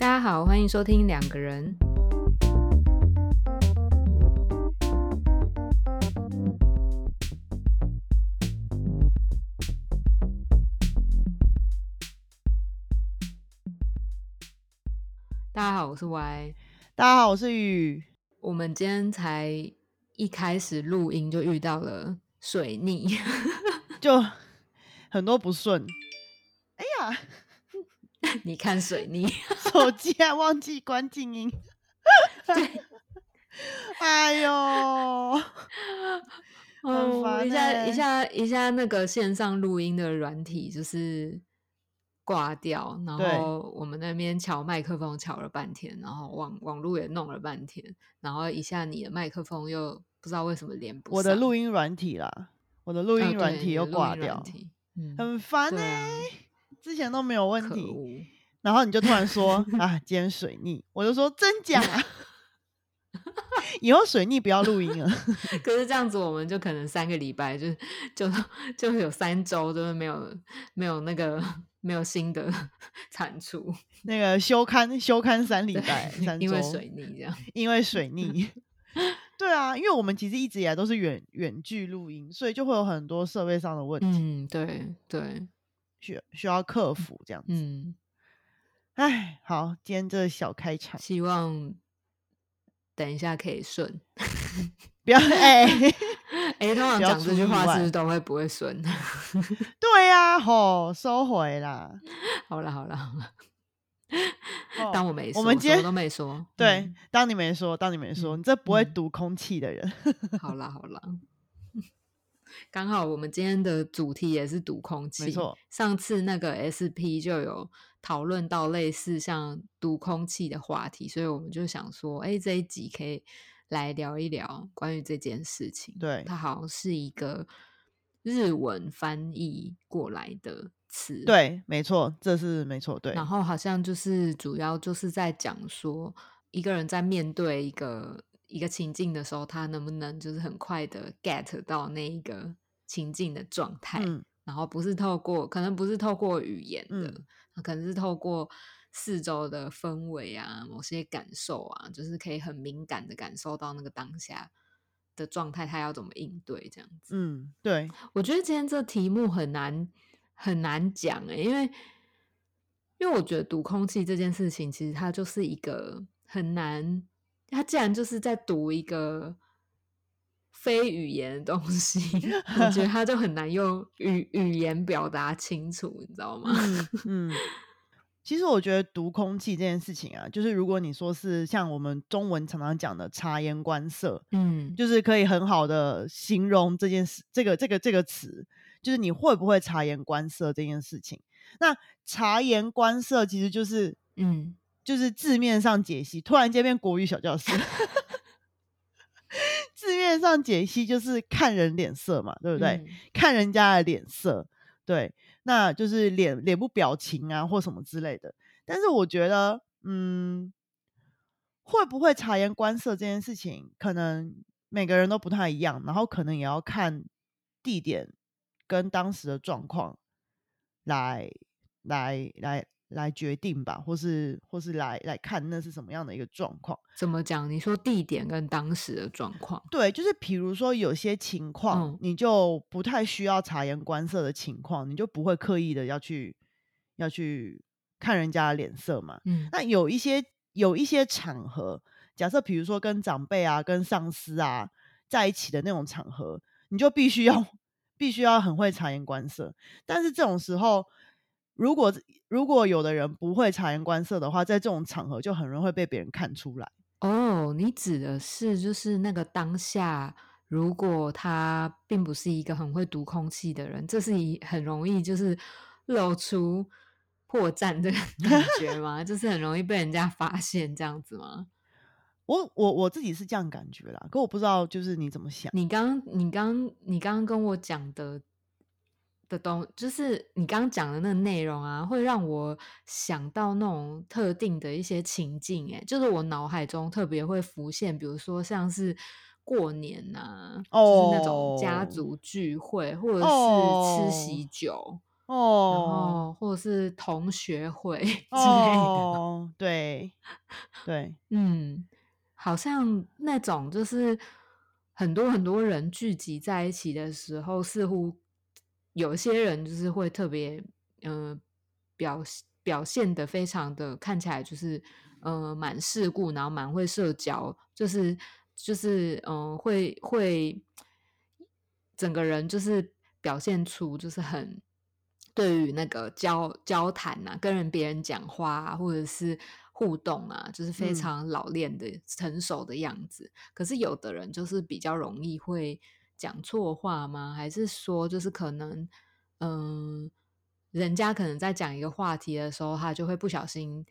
大家好，欢迎收听两个人。大家好，我是 Y。大家好，我是雨。我们今天才一开始录音就遇到了水逆，就很多不顺。哎呀，你看水泥，手机还忘记关静音。哎呦，很哦，烦一下欸一下一下那个线上录音的软体就是挂掉，然对后我们那边调麦克风调了半天，然后网网络也弄了半天，然后一下你的麦克风又不知道为什么连不上，我的录音软体啦，我的录哦音软体又挂掉，很烦呢、之前都没有问题，然后你就突然说啊，今天水逆，我就说真假？以后水逆不要录音了。可是这样子，我们就可能三个礼拜就就就有三周都是没有没有那个没有新的产出，那个休刊休刊三礼拜，三因为周水逆这样。因为水逆。对啊，因为我们其实一直以来都是远远距录音，所以就会有很多设备上的问题、嗯，对对，需需要克服这样子。嗯，哎、好，今天这小开场，希望等一下可以顺。不要哎、哎，通常不要讲这句话是不是都会不会顺？对呀、吼，收回啦。好了好了好了，哦当我没说，我们今天都没说。对，嗯当你没说，当你没说，嗯你这不会嗯读空气的人。好啦好啦，刚好我们今天的主题也是读空气。没错，上次那个 SP 就有讨论到类似像读空气的话题，所以我们就想说，哎，这一集可以来聊一聊关于这件事情。对它好像是一个日文翻译过来的词。。对，没错，这是没错，对，然后好像就是主要就是在讲说，一个人在面对一个一个情境的时候，他能不能就是很快的 get 到那一个情境的状态，嗯，然后不是透过可能不是透过语言的，嗯。可能是透过四周的氛围啊，某些感受啊，就是可以很敏感的感受到那个当下的状态，他要怎么应对这样子。嗯，对，我觉得今天这题目很难很难讲诶、因为因为我觉得读空气这件事情，其实它就是一个很难，它既然就是在读一个非语言的东西，我觉得他就很难用语语言表达清楚，你知道吗？嗯嗯。其实我觉得读空气这件事情啊，就是如果你说是像我们中文常常讲的察言观色，嗯，就是可以很好的形容这件事，这个这个这个词，就是你会不会察言观色这件事情。那察言观色其实就是嗯就是字面上解析，突然间变国语小教室。字面上解析就是看人脸色嘛，对不对？嗯看人家的脸色，对，那就是脸脸部表情啊或什么之类的。但是我觉得，嗯，会不会察言观色这件事情，可能每个人都不太一样，然后可能也要看地点跟当时的状况来来来来决定吧，或是或是来来看那是什么样的一个状况。怎么讲？你说地点跟当时的状况，对，就是比如说有些情况，嗯你就不太需要察言观色的情况，你就不会刻意的要去要去看人家的脸色嘛。嗯那有一些有一些场合，假设比如说跟长辈啊、跟上司啊在一起的那种场合，你就必须要 必须要很会察言观色。但是这种时候，如果如果有的人不会察言观色的话，在这种场合就很容易会被别人看出来。哦，你指的是就是那个当下，如果他并不是一个很会读空气的人，这是一很容易就是露出破绽的 感觉吗？就是很容易被人家发现这样子吗？我我我自己是这样感觉啦，可我不知道就是你怎么想。你刚你刚你刚刚跟我讲的的东，就是你刚刚讲的那个内容啊，会让我想到那种特定的一些情境、欸，就是我脑海中特别会浮现，比如说像是过年呐、就是那种家哦族聚会，或者是哦吃喜酒，然哦后或者是同学会之类的。哦，对对，嗯，好像那种就是很多很多人聚集在一起的时候，似乎有些人就是会特别，呃，表表现的非常的看起来就是，呃，蛮世故，然后蛮会社交，就是就是，嗯、呃，会会整个人就是表现出就是很对于那个交交谈啊，跟人别人讲话啊，或者是互动啊，就是非嗯常老练的、成熟的样子。可是有的人就是比较容易会讲错话吗？还是说就是可能，嗯、人家可能在讲一个话题的时候，他就会不小心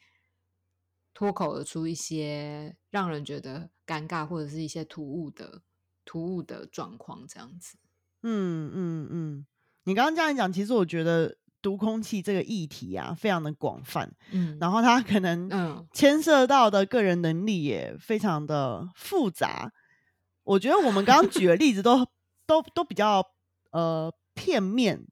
脱口而出一些让人觉得尴尬或者是一些突兀的突兀的状况，这样子。嗯嗯嗯，你刚刚这样讲，其实我觉得读空气这个议题啊，非常的广泛，嗯，然后它可能嗯牵涉到的个人能力也非常的复杂。我觉得我们刚刚举的例子都都都比较呃片面，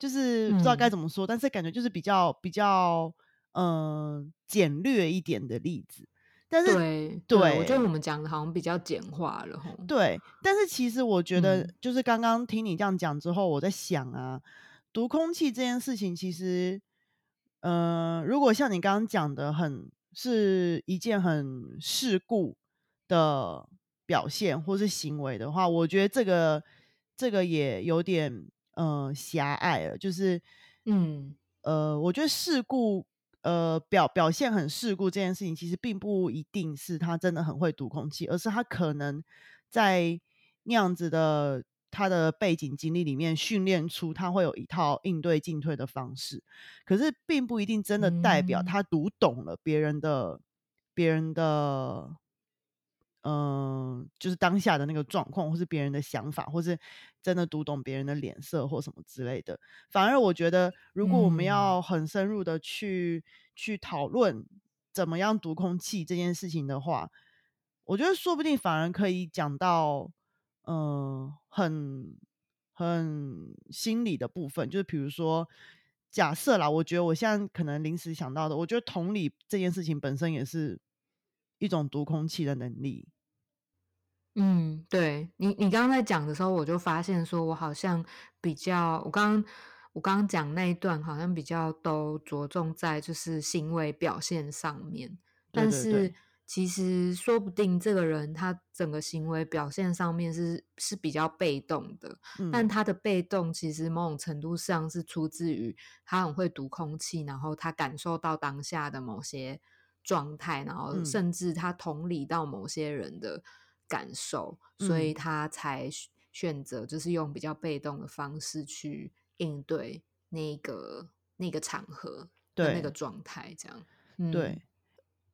就是不知道该嗯怎么说，但是感觉就是比较比较嗯、呃简略一点的例子。但是对对，我觉得我们讲的好像比较简化了吼。对，但是其实我觉得嗯，就是刚刚听你这样讲之后，我在想啊，读空气这件事情，其实，呃，如果像你刚刚讲的很，是一件很世故的表现或是行为的话，我觉得这个这个也有点呃狭隘了，就是嗯。呃，我觉得事故，呃，表表现很事故这件事情，其实并不一定是他真的很会读空气，而是他可能在那样子的他的背景经历里面训练出他会有一套应对进退的方式，可是并不一定真的代表嗯。他读懂了别人的别人的。嗯，就是当下的那个状况，或是别人的想法，或是真的读懂别人的脸色或什么之类的。反而我觉得，如果我们嗯要很深入的去去讨论怎么样读空气这件事情的话，我觉得说不定反而可以讲到，嗯、很很心理的部分，就是比如说。假设啦，我觉得我现在可能临时想到的，我觉得同理这件事情本身也是一种读空气的能力。嗯，对你，你刚刚在讲的时候，我就发现说，我好像比较，我刚刚我刚刚讲那一段，好像比较都着重在就是行为表现上面，但对对对是。其实说不定这个人他整个行为表现上面是是比较被动的，但嗯。他的被动其实某种程度上是出自于他很会读空气，然后他感受到当下的某些状态，然后嗯。甚至他同理到某些人的感受，所以嗯。他才选选择就是用比较被动的方式去应对那个那个场合对那个状态，这样。对嗯，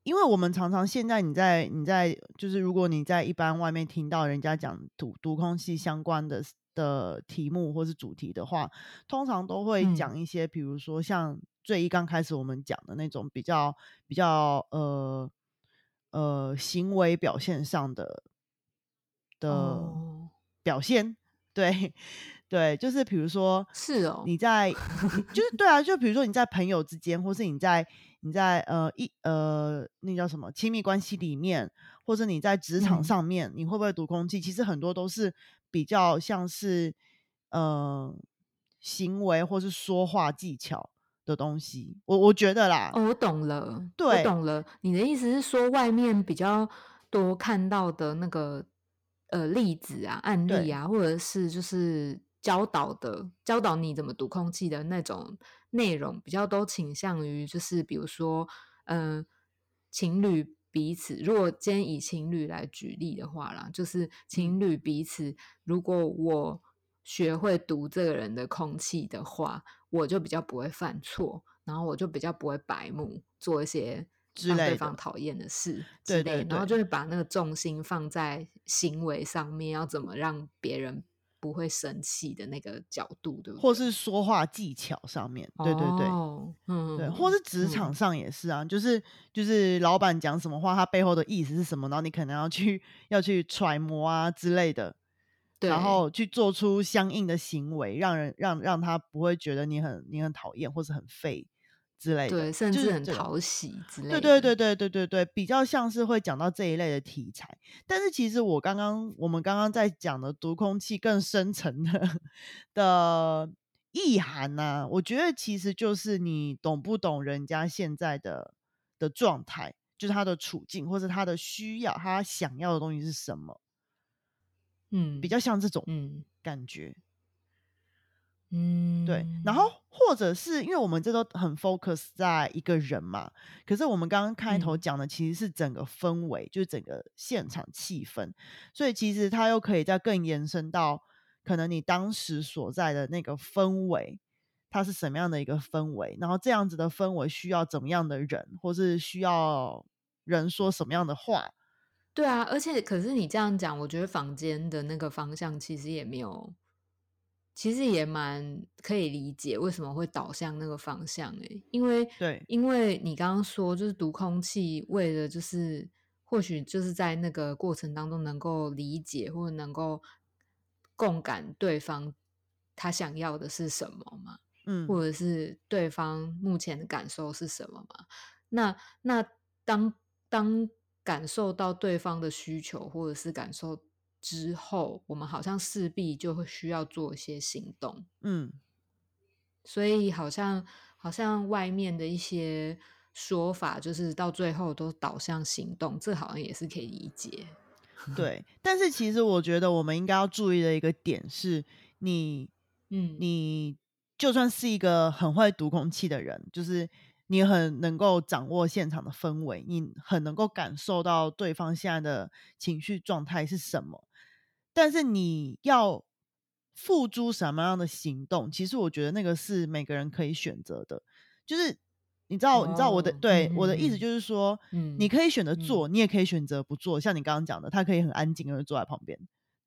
因为我们常常现在你在你在就是如果你在一般外面听到人家讲读读空气相关的的题目或是主题的话，通常都会嗯。讲一些，比如说像最一刚开始我们讲的那种比较比较呃呃行为表现上的的哦，表现，对对，就是比如说是哦，你在你就是对啊，就比如说你在朋友之间，或是你在你在呃一呃那叫什么亲密关系里面，或者你在职场嗯上面，你会不会读空气？其实很多都是比较像是呃行为或是说话技巧的东西。我我觉得啦，哦，我懂了，对我对懂了。你的意思是说，外面比较多看到的那个呃例子啊、案例啊，或者是就是教导的教导你怎么读空气的那种内容，比较都倾向于就是比如说，嗯、情侣彼此，如果今天以情侣来举例的话啦，就是情侣彼此，如果我学会读这个人的空气的话，我就比较不会犯错，然后我就比较不会白目，做一些之让对方讨厌的事之类，对对然后就会把那个重心放在行为上面，要怎么让别人不会生气的那个角度，对不对？或是说话技巧上面，对对对。哦，嗯，对，或是职嗯场上也是啊，就是就是老板讲什么话，他背后的意思是什么，然后你可能要去要去揣摩啊之类的，对，然后去做出相应的行为，让人让让他不会觉得你很你很讨厌或是很废之类的，对，甚就是至很讨喜之类对的。对对对对对对对，比较像是会讲到这一类的题材。但是其实我刚刚我们刚刚在讲的读空气更深层的的意涵呢、我觉得其实就是你懂不懂人家现在的的状态，就是他的处境或者他的需要，他想要的东西是什么，嗯，比较像这种嗯感觉。嗯，对，然后或者是因为我们这都很 focus 在一个人嘛，可是我们刚刚开头嗯。讲的其实是整个氛围，就是整个现场气氛，所以其实它又可以再更延伸到可能你当时所在的那个氛围，它是什么样的一个氛围，然后这样子的氛围需要怎么样的人，或是需要人说什么样的话，对啊，而且可是你这样讲，我觉得房间的那个方向其实也没有，其实也蛮可以理解为什么会导向那个方向诶、因为对。因为你刚刚说就是读空气，为了就是或许就是在那个过程当中能够理解或者能够共感对方他想要的是什么嘛，嗯，或者是对方目前的感受是什么嘛？那那当当感受到对方的需求或者是感受之后，我们好像势必就会需要做一些行动，嗯，所以好像好像外面的一些说法，就是到最后都导向行动，这好像也是可以理解。对。但是其实我觉得我们应该要注意的一个点是，你嗯，你就算是一个很会读空气的人，就是你很能够掌握现场的氛围，你很能够感受到对方现在的情绪状态是什么，但是你要付诸什么样的行动，其实我觉得那个是每个人可以选择的，就是。你知道，你知道我的哦对、嗯我的意思嗯就是说，嗯你可以选择嗯做，你也可以选择不做。像你刚刚讲的，他可以很安静的坐在旁边，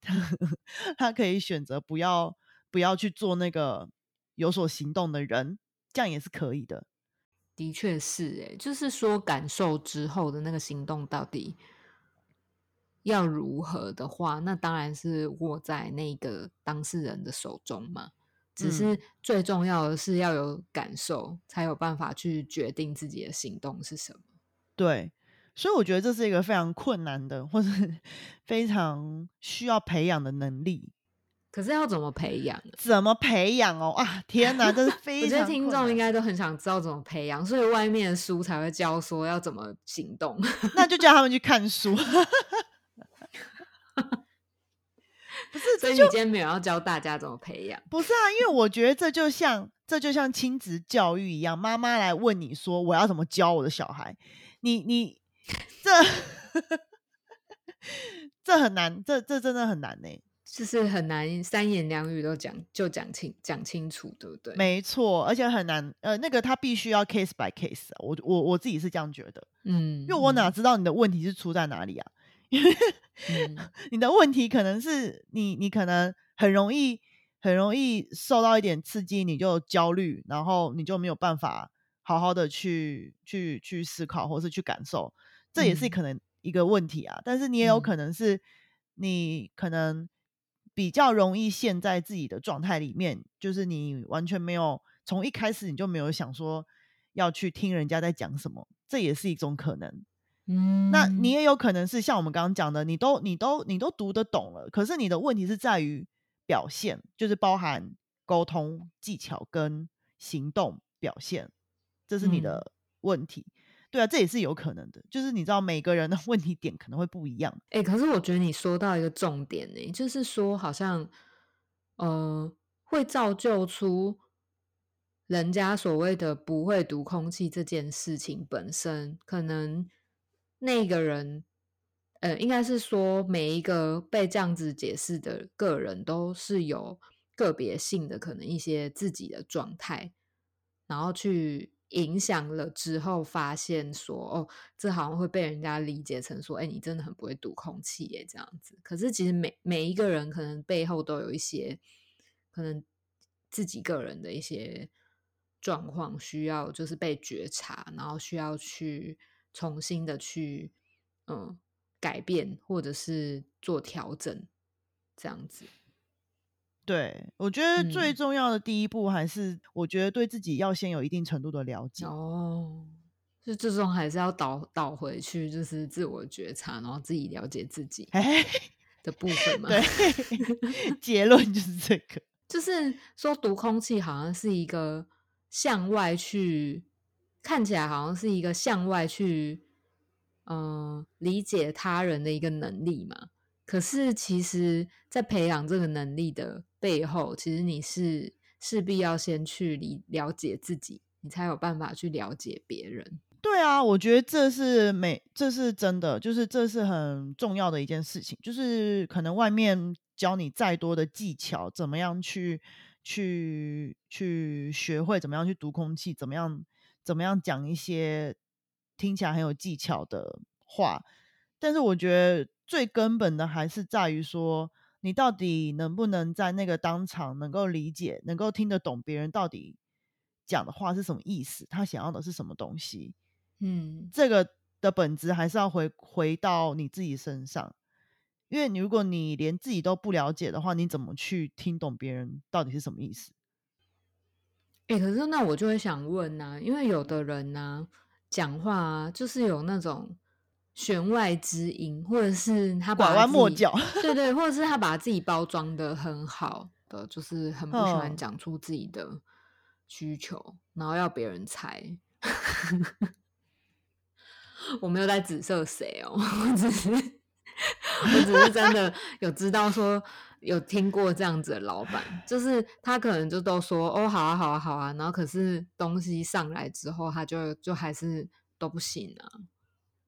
他可以选择不要不要去做那个有所行动的人，这样也是可以的。的确是哎，就是说感受之后的那个行动到底要如何的话，那当然是握在那个当事人的手中嘛。只是嗯最重要的是要有感受，才有办法去决定自己的行动是什么。对，所以我觉得这是一个非常困难的，或是 非常需要培养的能力。可是要怎么培养？怎么培养哦？啊，天哪，这是 我觉非常得听众应该都很想知道怎么培养，所以外面的书才会教说要怎么行动。那就叫他们去看书。不是，所以你今天没有要教大家怎么培养。不是啊，因为我觉得这就像这就像亲子教育一样，妈妈来问你说我要怎么教我的小孩，你你这这很难，这这真的很难呢、就是很难三言两语都讲就讲清讲清楚，对不对？没错，而且很难，呃，那个他必须要 case by case 啊，我我我自己是这样觉得，嗯，因为我哪嗯知道你的问题是出在哪里啊？嗯 你的问题可能是你你可能很容易很容易受到一点刺激，你就焦虑，然后你就没有办法好好的去去去思考或是去感受，这也是嗯可能一个问题啊。但是你也有嗯可能是你可能比较容易陷在自己的状态里面，就是你完全没有从一开始你就没有想说要去听人家在讲什么，这也是一种可能。嗯，那你也有可能是像我们刚刚讲的，你都你都你都读得懂了，可是你的问题是在于表现，就是包含沟通技巧跟行动表现，这是你嗯的问题。对啊，这也是有可能的，就是你知道每个人的 问题点可能会不一样。哎、可是我觉得你说到一个重点呢、就是说好像呃会造就出人家所谓的不会读空气这件事情本身，可能那个人呃应该是说每一个被这样子解释的个人都是有个别性的可能一些自己的状态，然后去影响了之后，发现说哦，这好像会被人家理解成说，哎，你真的很不会读空气耶，这样子。可是其实每每一个人可能背后都有一些可能自己个人的一些状况，需要就是被觉察，然后需要去重新的去嗯改变，或者是做调整，这样子。对，我觉得最嗯重要的第一步还是，我觉得对自己要先有一定程度的了解。哦，就最终还是要倒倒回去，就是自我觉察，然后自己了解自己哎，的部分嘛。对，结论就是这个。就是说，读空气好像是一个向外去看起来，好像是一个向外去，嗯、理解他人的一个能力嘛。可是，其实，在培养这个能力的背后，其实你是势必要先去理了解自己，你才有办法去了解别人。对啊，我觉得这是每这是真的，就是这是很重要的一件事情。就是可能外面教你再多的技巧，怎么样去去去学会怎么样去读空气，怎么样怎么样讲一些听起来很有技巧的话，但是我觉得最根本的还是在于说，你到底能不能在那个当场能够理解，能够听得懂别人到底讲的话是什么意思，他想要的是什么东西。嗯，这个的本质还是要回回到你自己身上，因为你如果你连自己都不了解的话，你怎么去听懂别人到底是什么意思？哎、可是那我就会想问呐、因为有的人呢、讲话啊，就是有那种弦外之音，或者是他把拐弯抹角，对对，或者是他把自己包装的很好的，就是很不喜欢嗯讲出自己的需求，然后要别人猜。我没有在指涉谁哦，我只是 我只是真的有知道说有听过这样子的老板，就是他可能就都说哦好啊好啊好啊，然后可是东西上来之后，他就就还是都不行啊，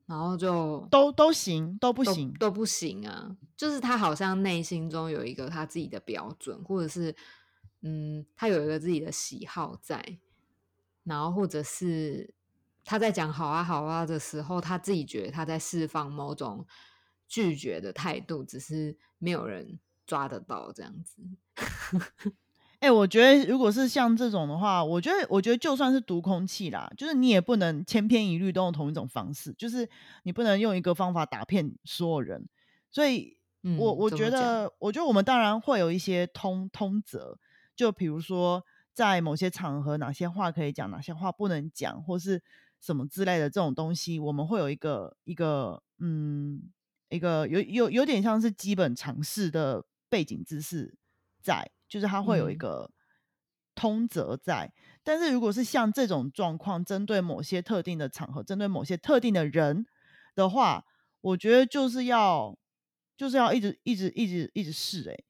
然后就都都行，都不都行。都不行啊，就是他好像内心中有一个他自己的标准，或者是嗯，他有一个自己的喜好在，然后或者是他在讲好啊好啊的时候，他自己觉得他在释放某种拒绝的态度，只是没有人抓得到这样子。哎、我觉得如果是像这种的话，我觉得我觉得就算是读空气啦，就是你也不能千篇一律都用同一种方式，就是你不能用一个方法打骗所有人。所以嗯，我我觉得，我觉得我们当然会有一些通通则，就比如说在某些场合，哪些话可以讲，哪些话不能讲，或是什么之类的这种东西，我们会有一个一个嗯一个有有有点像是基本常识的背景知识在，就是它会有一嗯个通则在。但是如果是像这种状况，针对某些特定的场合，针对某些特定的人的话，我觉得就是要就是要一直一直一直一直试，哎，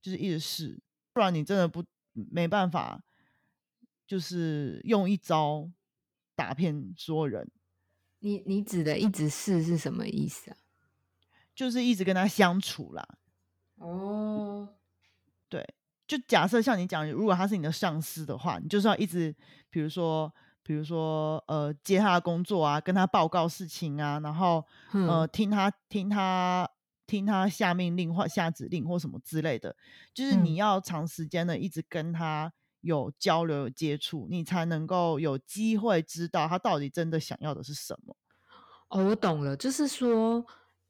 就是一直试，不然你真的不没办法，就是用一招打骗所有人，你你指的一直试是什么意思啊？就是一直跟他相处啦。哦，对，就假设像你讲，如果他是你的上司的话，你就是要一直，比如说，比如说，呃，接他的工作啊，跟他报告事情啊，然后呃，嗯听他听他听他下命令或下指令或什么之类的，就是你嗯。要长时间的一直跟他有交流、有接触，你才能够有机会知道他到底真的想要的是什么。哦，我懂了，就是说，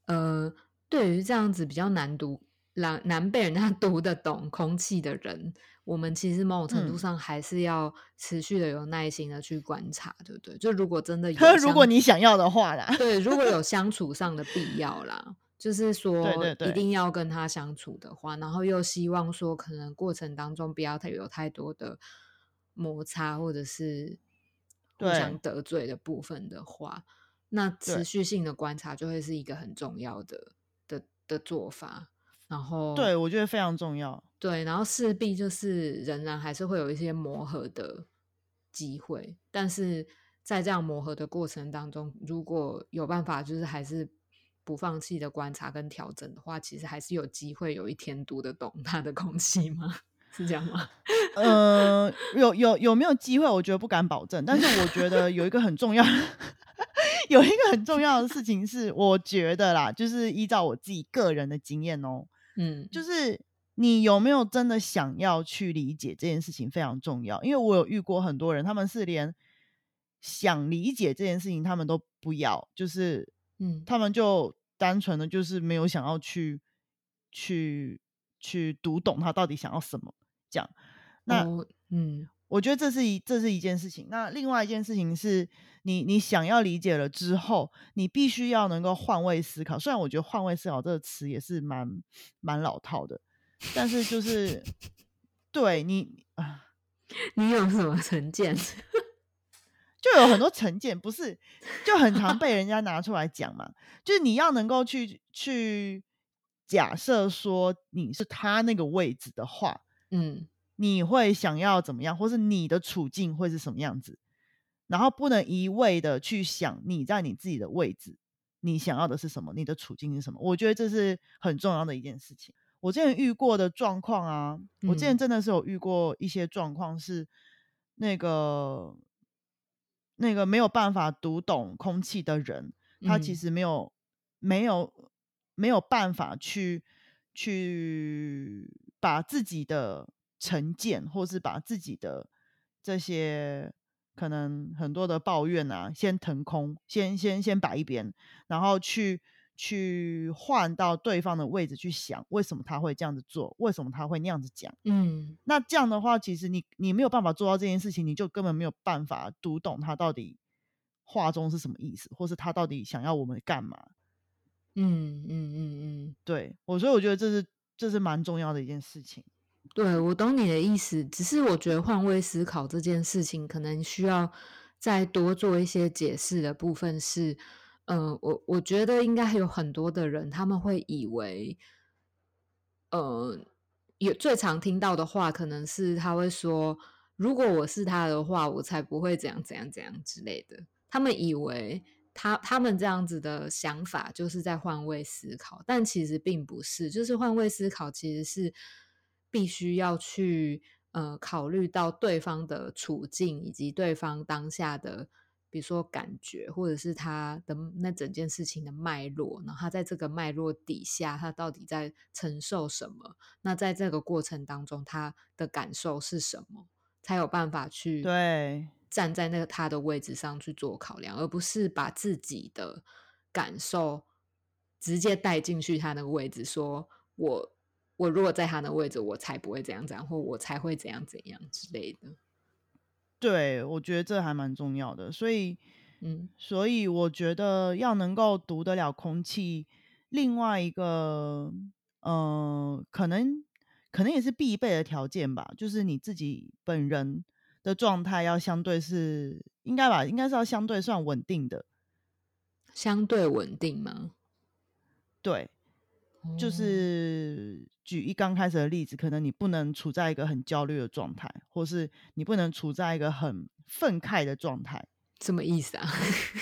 呃，对于这样子比较难读、难难被人家读得懂空气的人，我们其实某种程度嗯。上还是要持续的有耐心的去观察，对不对？就如果真的有如果你想要的话啦，对，如果有。相处上的必要啦，就是说一定。要跟他相处的话，然后又希望说可能过程当中不要太有太多的摩擦或者是互相得罪的部分的话，那持对。续性的观察就会是一个很重要的的的做法。然后对我觉得非常重要。对，然后势必就是仍然还是会有一些磨合的机会，但是在这样磨合的过程当中，如果有办法，就是还是不放弃的观察跟调整的话，其实还是有机会有一天读得懂他的空气吗？是这样吗？呃，有有有没有机会？我觉得不敢保证，但是我觉得有一个很重要，有一个很重要的事情是，我觉得啦，就是依照我自己个人的经验哦，嗯，就是你有没有真的想要去理解这件事情非常重要。因为我有遇过很多人，他们是连想理解这件事情他们都不要，就是嗯他们就单纯的就是没有想要去去去读懂他到底想要什么。这样，那嗯，我觉得这是一这是一件事情。那另外一件事情是，你你想要理解了之后，你必须要能够换位思考。虽然我觉得“换位思考”这个词也是蛮蛮老套的，但是就 是对你啊，你有什么成见？就有很多成见，不是就很常被人家拿出来讲嘛？就是你要能够去去假设说你是他那个位置的话，嗯，你会想要怎么样，或是你的处境会是什么样子？然后不能一味的去想你在你自己的位置，你想要的是什么，你的处境是什么？我觉得这是很重要的一件事情。我之前遇过的状况啊，我之前真的是有遇过一些状况是那个。那个没有办法读懂空气的人，他其实没有没有没有办法去去把自己的成见，或是把自己的这些可能很多的抱怨啊，先腾空，先先先摆一边，然后去。去换到对方的位置去想，为什么他会这样子做？为什么他会那样子讲？嗯，那这样的话，其实你你没有办法做到这件事情，你就根本没有办法读懂他到底话中是什么意思，或是他到底想要我们干嘛？嗯嗯嗯嗯，对我，所以我觉得这是这是蛮重要的一件事情。对我懂你的意思，只是我觉得换位思考这件事情，可能需要再多做一些解释的部分是。嗯，我我觉得应该有很多的人，他们会以为，呃，有最常听到的话，可能是他会说，如果我是他的话，我才不会怎样怎样怎样之类的。他们以为他他们这样子的想法就是在换位思考，但其实并不是，就是换位思考其实是必须要去呃考虑到对方的处境以及对方当下的。比如说感觉，或者是他的那整件事情的脉络，然后他在这个脉络底下，他到底在承受什么？那在这个过程当中，他的感受是什么？才有办法去对站在那个他的位置上去做考量，而不是把自己的感受直接带进去他那个位置，说我我如果在他的位置，我才不会怎样怎样，或我才会怎样怎样之类的。对，我觉得这还蛮重要的，所以，嗯，所以我觉得要能够读得了空气，另外一个，嗯，可能可能也是必备的条件吧，就是你自己本人的状态要相对是应该吧，应该是要相对算稳定的，相对稳定吗？对。就是举一刚开始的例子，可能你不能处在一个很焦虑的状态，或是你不能处在一个很愤慨的状态，什么意思啊？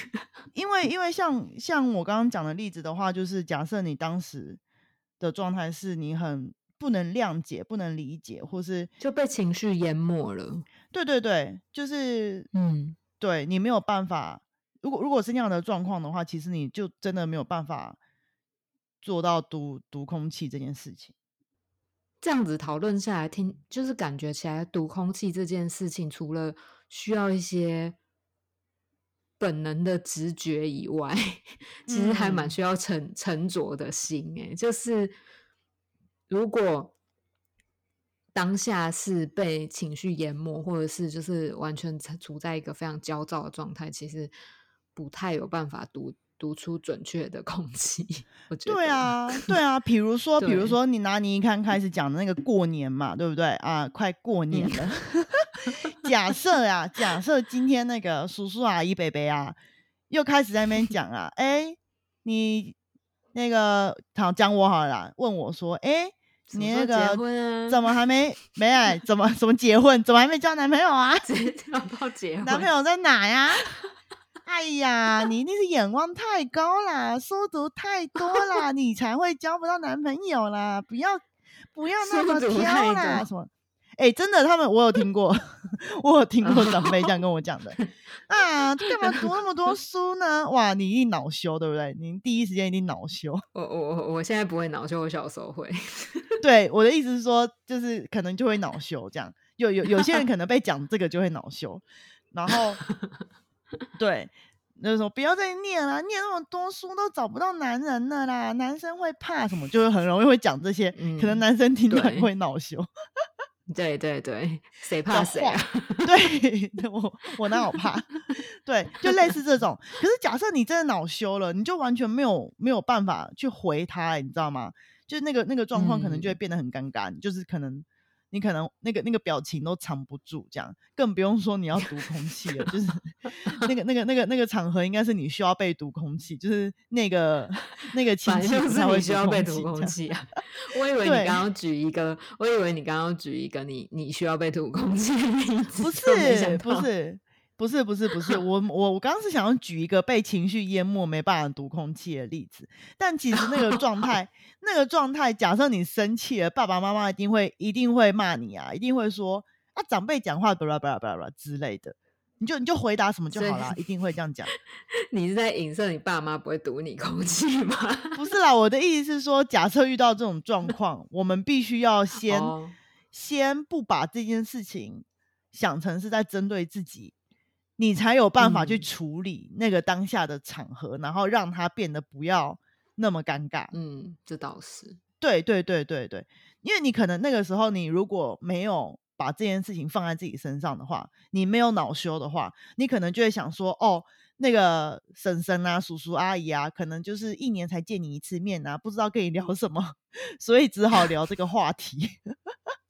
因为因为像像我刚刚讲的例子的话，就是假设你当时的状态是你很不能谅解、不能理解，或是就被情绪淹没了。对对对，就是嗯，对你没有办法。如果如果是那样的状况的话，其实你就真的没有办法。做到读读空气这件事情，这样子讨论下来，听就是感觉起来，读空气这件事情，除了需要一些本能的直觉以外，其实还蛮需要沉沉着的心。哎，就是如果当下是被情绪淹没，或者是就是完全处在一个非常焦躁的状态，其实不太有办法读。读出准确的空气，我觉得对啊，对啊。比如说，比如说，你拿你一看开始讲的那个过年嘛，对不对啊？快过年了，假设啊，假设今天那个叔叔阿姨、伯伯啊，又开始在那边讲啊，哎，你那个好讲我好了，问我说，哎，你那个怎么还没没哎？怎么怎么结婚？怎么还没交男朋友啊？要到结婚，男朋友在哪呀？哎呀，你一定是眼光太高啦，书读太多啦，你才会交不到男朋友啦！不要不要那么挑啦，什么？哎，真的，他们我有听过，我有听过长辈这样跟我讲的 啊，干嘛读那么多书呢？哇，你一定恼羞，对不对？你第一时间一定恼羞。我我我现在不会恼羞，我小时候会。对，我的意思是说，就是可能就会恼羞，这样有有有些人可能被讲这个就会恼羞，然后。对，那说不要再念了，念那么多书都找不到男人了啦，男生会怕什么，就是很容易会讲这些，可能嗯男生听到会恼羞。对对对，谁怕谁啊？对，我我哪有怕？对，就类似这种。可是假设你真的恼羞了，你就完全没有没有办法去回他、欸，你知道吗？就是那个那个状况可能就会嗯变得很尴尬，你就是可能你可能那个那个表情都藏不住，这样更不用说你要读空气了，就是 那个那个那个那个场合应该是你需要被读空气，就是那个那个亲反正就是戚不太会需要被读空气啊！我以为你刚刚举一个，我以为你刚刚举一个你你需要被读空气的例子，不是不是不是不是不是，我我我刚刚是想要举一个被情绪淹没没办法读空气的例子，但其实那个状态 那个状态，假设你生气了，爸爸妈妈一定会一定会骂你啊，一定会说啊长辈讲话巴拉巴拉巴拉之类的，你就你就回答什么就好啦，一定会这样讲。你是在影射你爸妈不会读你空气吗？不是啦，我的意思是说，假设遇到这种状况，我们必须要先、哦先不把这件事情想成是在针对自己，你才有办法去嗯处理那个当下的场合，然后让它变得不要那么尴尬。嗯，这倒是，对对对对对，因为你可能那个时候你如果没有把这件事情放在自己身上的话，你没有恼羞的话，你可能就会想说，哦，那个婶婶啊、叔叔阿姨啊，可能就是一年才见你一次面啊，不知道跟你聊什么，所以只好聊这个话题。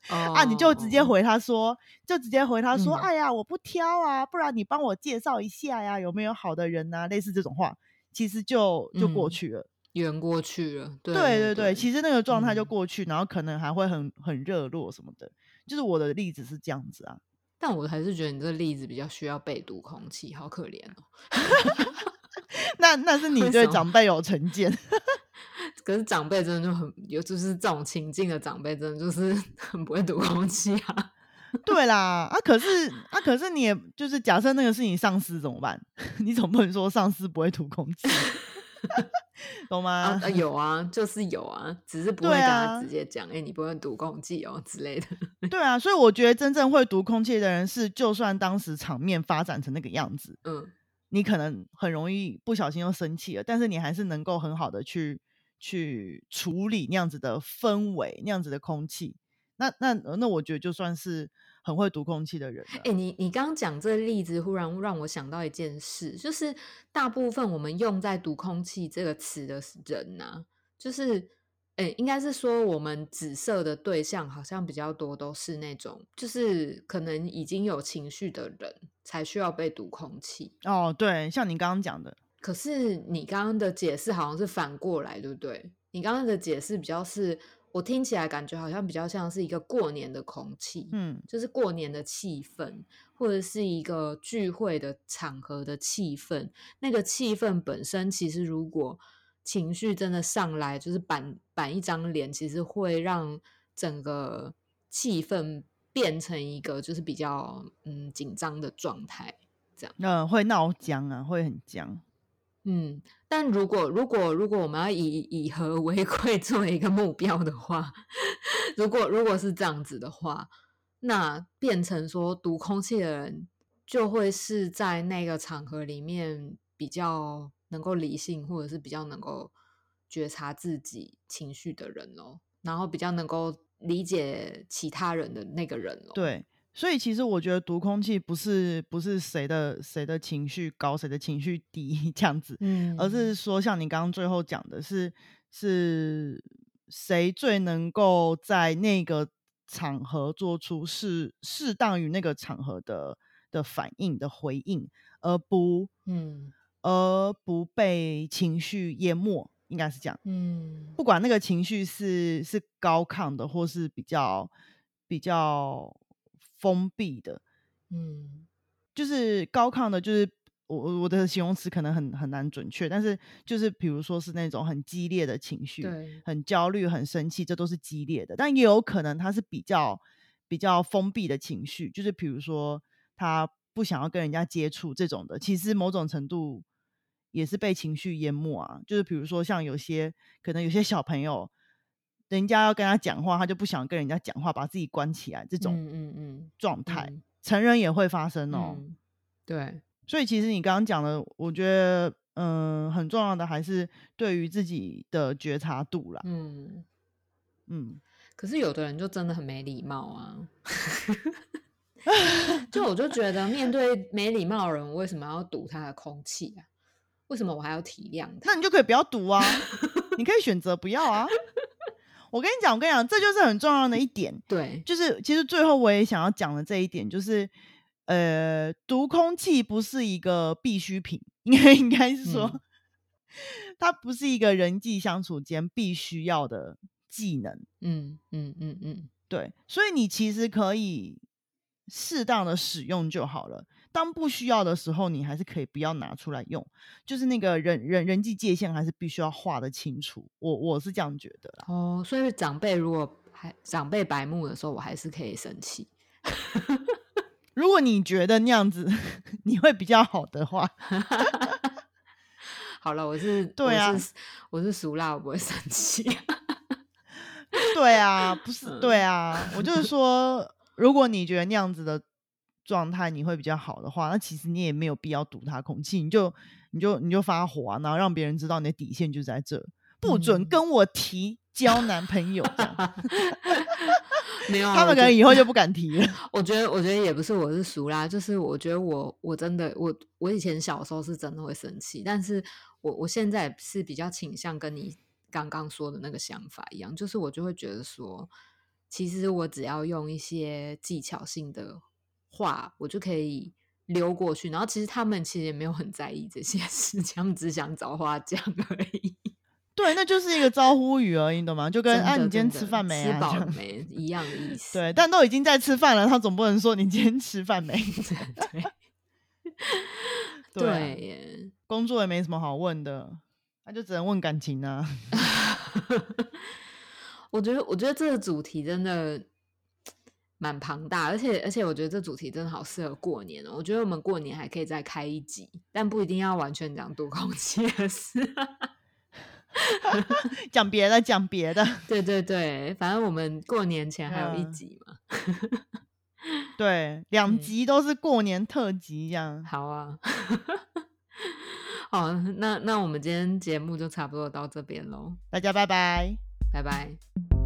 啊，你就直接哦回他说，就直接回他说，嗯哎呀，我不挑啊，不然你帮我介绍一下呀，有没有好的人啊？类似这种话，其实就就过嗯去了。圆过去了，对对对其实那个状态就嗯过去，然后可能还会很很热络什么的。就是我的例子是这样子啊，但我还是觉得你这个例子比较需要被读空气，好可怜哦。那那是你 对长辈有成见，可是长辈真的就很尤其是这种情境的长辈，真的就是 很不会读空气啊。对啦，啊，可是啊，可是你也就是假设那个是你上司怎么办？你总不能说上司不会吐空气，懂吗？啊，啊有啊，就是有啊，只是不会对跟他啊直接讲，哎、你不会读空气哦之类的。对啊，所以我觉得真正会读空气的人是，就算当时场面发展成那个样子，嗯，你可能很容易不小心又生气了，但是你还是能够很好的去去处理那样子的氛围，那样子的空气。那那那我觉得就算是很会读空气的人了。哎、你你刚刚讲这个例子，忽然让我想到一件事，就是大部分我们用在“读空气”这个词的人呐、就是，哎、应该是说我们紫色的对象好像比较多，都是那种就是可能已经有情绪的人才需要被读空气。哦，对，像你刚刚讲的，可是你刚刚的解释好像是反过来，对不对？你刚刚的解释比较是我听起来感觉好像比较像是一个过年的空气，嗯，就是过年的气氛，或者是一个聚会的场合的气氛。那个气氛本身，其实如果情绪真的上来，就是板板一张脸，其实会让整个气氛变成一个就是比较嗯紧张的状态。这样那、会闹僵啊，会很僵。嗯，但如果如果如果我们要以以和为贵 作为一个目标的话，如果如果是这样子的话，那变成说读空气的人就会是在那个场合里面比较能够理性，或者是比较能够觉察自己情绪的人咯，然后比较能够理解其他人的那个人咯。对，所以其实我觉得读空气不是不是谁的谁的情绪高，谁的情绪低 这样子，嗯，而是说像你刚刚最后讲的是是谁最能够在那个场合做出适适当于那个场合的的反应的回应，而不嗯。而不被情绪淹没，应该是这样。嗯。不管那个情绪是是高亢的，或是比较比较封闭的，嗯就是高亢的，就是我我我的形容词可能很很难准确，但是就是比如说是那种很激烈的情绪，对，很焦虑、很生气，这都是激烈的。但也有可能他是比较比较封闭的情绪，就是比如说他不想要跟人家接触这种的，其实某种程度也是被情绪淹没啊。就是比如说像有些可能有些小朋友，人家要跟他讲话，他就不想跟人家讲话，把自己关起来，这种嗯嗯嗯状态，嗯成人也会发生哦。嗯，对，所以其实你刚刚讲的，我觉得嗯、很重要的还是对于自己的觉察度啦。嗯，嗯，可是有的人就真的很没礼貌啊。就我就觉得，面对没礼貌的人，我为什么要堵他的空气啊？为什么我还要体谅他？那你就可以不要堵啊，你可以选择不要啊。我跟你讲，我跟你讲，这就是很重要的一点，对，就是其实最后我也想要讲的这一点，就是呃，读空气不是一个必需品，应该应该是说，嗯 它不是一个人际相处间必须要的技能。嗯嗯嗯嗯，对，所以你其实可以适当的使用就好了。当不需要的时候，你还是可以不要拿出来用，就是那个人人人际界限还是必须要画得清楚。我我是这样觉得啦。哦，所以长辈如果还长辈白目的时候，我还是可以生气。如果你觉得那样子 你会比较好的话，好了，我是对啊我是我是熟辣，我不会生气。对啊，不是对啊，我就是说，如果你觉得那样子的状态你会比较好的话，那其实你也没有必要堵他空气，你就你就你就发火啊，然后让别人知道你的底线就在这，不准嗯跟我提交男朋友这样。没有啊，他们可能以后就不敢提了。我觉得，我觉得也不是我是熟啦，就是我觉得我我真的我我以前小时候是真的会生气，但是我我现在是比较倾向跟你刚刚说的那个想法一样，就是我就会觉得说，其实我只要用一些技巧性的话，我就可以溜过去，然后其实他们其实也没有很在意这些事情，他们只想找话讲而已。对，那就是一个招呼语而已，你懂吗？就跟啊，你今天吃饭没啊？吃饱没一样的意思。对，但都已经在吃饭了，他总不能说你今天吃饭没？对对啊对耶。工作也没什么好问的，那就只能问感情啊。我觉得，我觉得这个主题真的蛮庞大，而且而且，我觉得这主题真的好适合过年哦。我觉得我们过年还可以再开一集，但不一定要完全讲读空气的事。讲别的，讲别的，对对对，反正我们过年前还有一嗯集嘛。对，两嗯集都是过年特辑这样。好啊，好，那那我们今天节目就差不多到这边喽，大家拜拜。拜拜。